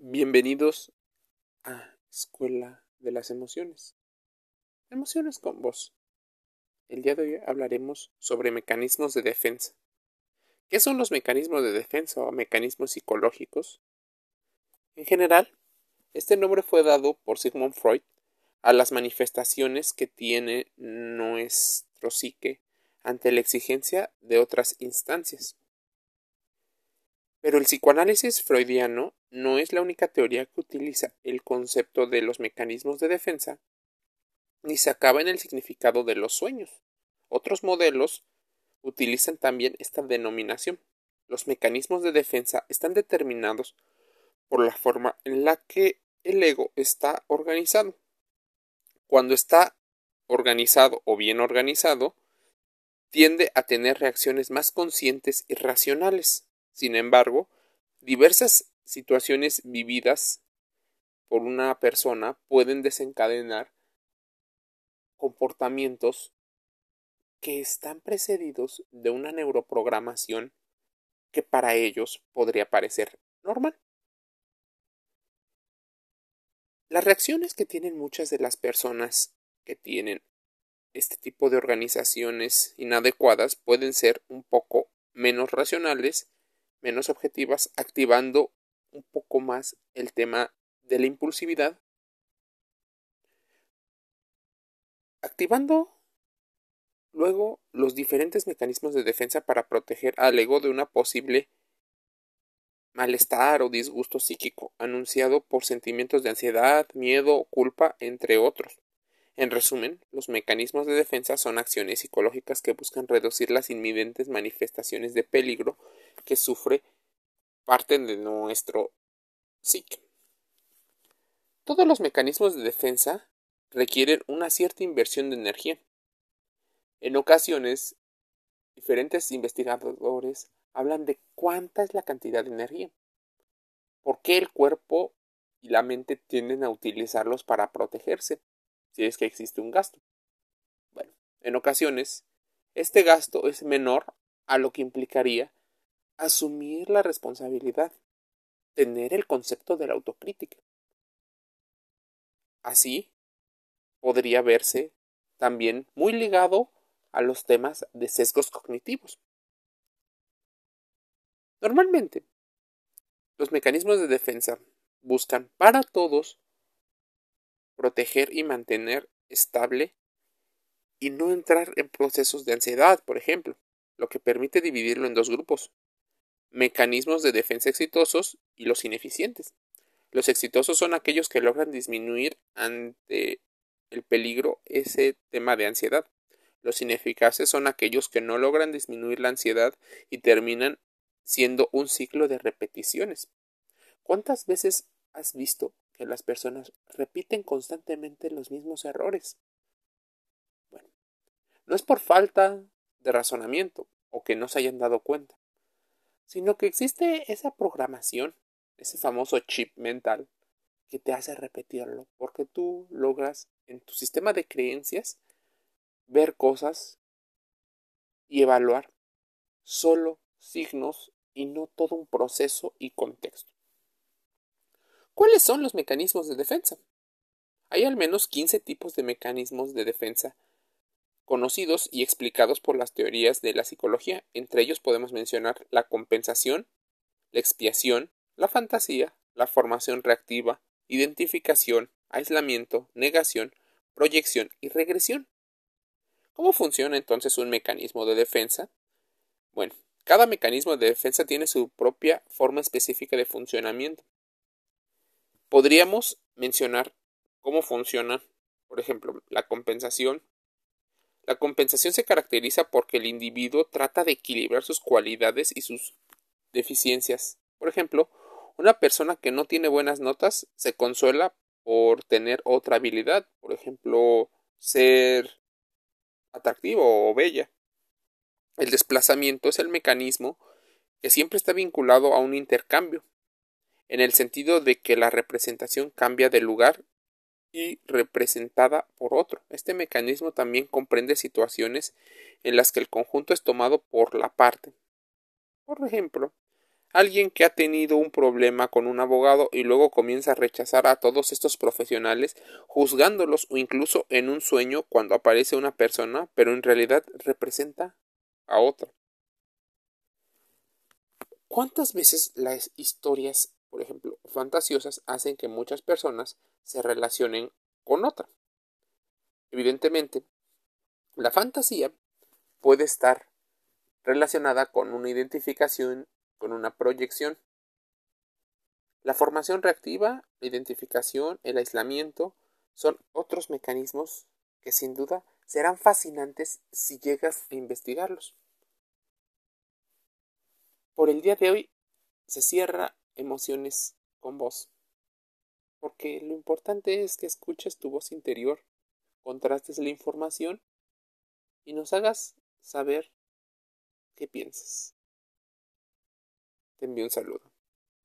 Bienvenidos a Escuela de las Emociones. Emociones con vos. El día de hoy hablaremos sobre mecanismos de defensa. ¿Qué son los mecanismos de defensa o mecanismos psicológicos? En general, este nombre fue dado por Sigmund Freud a las manifestaciones que tiene nuestro psique ante la exigencia de otras instancias. Pero el psicoanálisis freudiano no es la única teoría que utiliza el concepto de los mecanismos de defensa, ni se acaba en el significado de los sueños. Otros modelos utilizan también esta denominación. Los mecanismos de defensa están determinados por la forma en la que el ego está organizado. Cuando está organizado o bien organizado, tiende a tener reacciones más conscientes y racionales. Sin embargo, diversas situaciones vividas por una persona pueden desencadenar comportamientos que están precedidos de una neuroprogramación que para ellos podría parecer normal. Las reacciones que tienen muchas de las personas que tienen este tipo de organizaciones inadecuadas pueden ser un poco menos racionales menos objetivas, activando un poco más el tema de la impulsividad. Activando luego los diferentes mecanismos de defensa para proteger al ego de una posible malestar o disgusto psíquico, anunciado por sentimientos de ansiedad, miedo o culpa, entre otros. En resumen, los mecanismos de defensa son acciones psicológicas que buscan reducir las inminentes manifestaciones de peligro que sufre parte de nuestro psique. Todos los mecanismos de defensa requieren una cierta inversión de energía. En ocasiones, diferentes investigadores hablan de cuánta es la cantidad de energía. ¿Por qué el cuerpo y la mente tienden a utilizarlos para protegerse si es que existe un gasto? Bueno, en ocasiones, este gasto es menor a lo que implicaría asumir la responsabilidad, tener el concepto de la autocrítica. Así, podría verse también muy ligado a los temas de sesgos cognitivos. Normalmente, los mecanismos de defensa buscan para todos proteger y mantener estable y no entrar en procesos de ansiedad, por ejemplo, lo que permite dividirlo en dos grupos, mecanismos de defensa exitosos y los ineficientes. Los exitosos son aquellos que logran disminuir ante el peligro ese tema de ansiedad. Los ineficaces son aquellos que no logran disminuir la ansiedad y terminan siendo un ciclo de repeticiones. ¿Cuántas veces has visto que las personas repiten constantemente los mismos errores? Bueno, no es por falta de razonamiento o que no se hayan dado cuenta sino que existe esa programación, ese famoso chip mental que te hace repetirlo, porque tú logras en tu sistema de creencias ver cosas y evaluar solo signos y no todo un proceso y contexto. ¿Cuáles son los mecanismos de defensa? Hay al menos 15 tipos de mecanismos de defensa conocidos y explicados por las teorías de la psicología. Entre ellos podemos mencionar la compensación, la expiación, la fantasía, la formación reactiva, identificación, aislamiento, negación, proyección y regresión. ¿Cómo funciona entonces un mecanismo de defensa? Bueno, cada mecanismo de defensa tiene su propia forma específica de funcionamiento. Podríamos mencionar cómo funciona, por ejemplo, la compensación, la compensación se caracteriza porque el individuo trata de equilibrar sus cualidades y sus deficiencias. Por ejemplo, una persona que no tiene buenas notas se consuela por tener otra habilidad, por ejemplo, ser atractivo o bella. El desplazamiento es el mecanismo que siempre está vinculado a un intercambio, en el sentido de que la representación cambia de lugar y representada por otro. Este mecanismo también comprende situaciones en las que el conjunto es tomado por la parte. Por ejemplo, Alguien que ha tenido un problema con un abogado y luego comienza a rechazar a todos estos profesionales, juzgándolos o incluso en un sueño cuando aparece una persona, pero en realidad representa a otra. ¿Cuántas veces las historias, fantasiosas, hacen que muchas personas se relacionen con otra? Evidentemente, la fantasía puede estar relacionada con una identificación, con una proyección. La formación reactiva, la identificación, el aislamiento son otros mecanismos que sin duda serán fascinantes si llegas a investigarlos. Por el día de hoy se cierra emociones con voz, porque lo importante es que escuches tu voz interior, contrastes la información y nos hagas saber qué piensas. Te envío un saludo.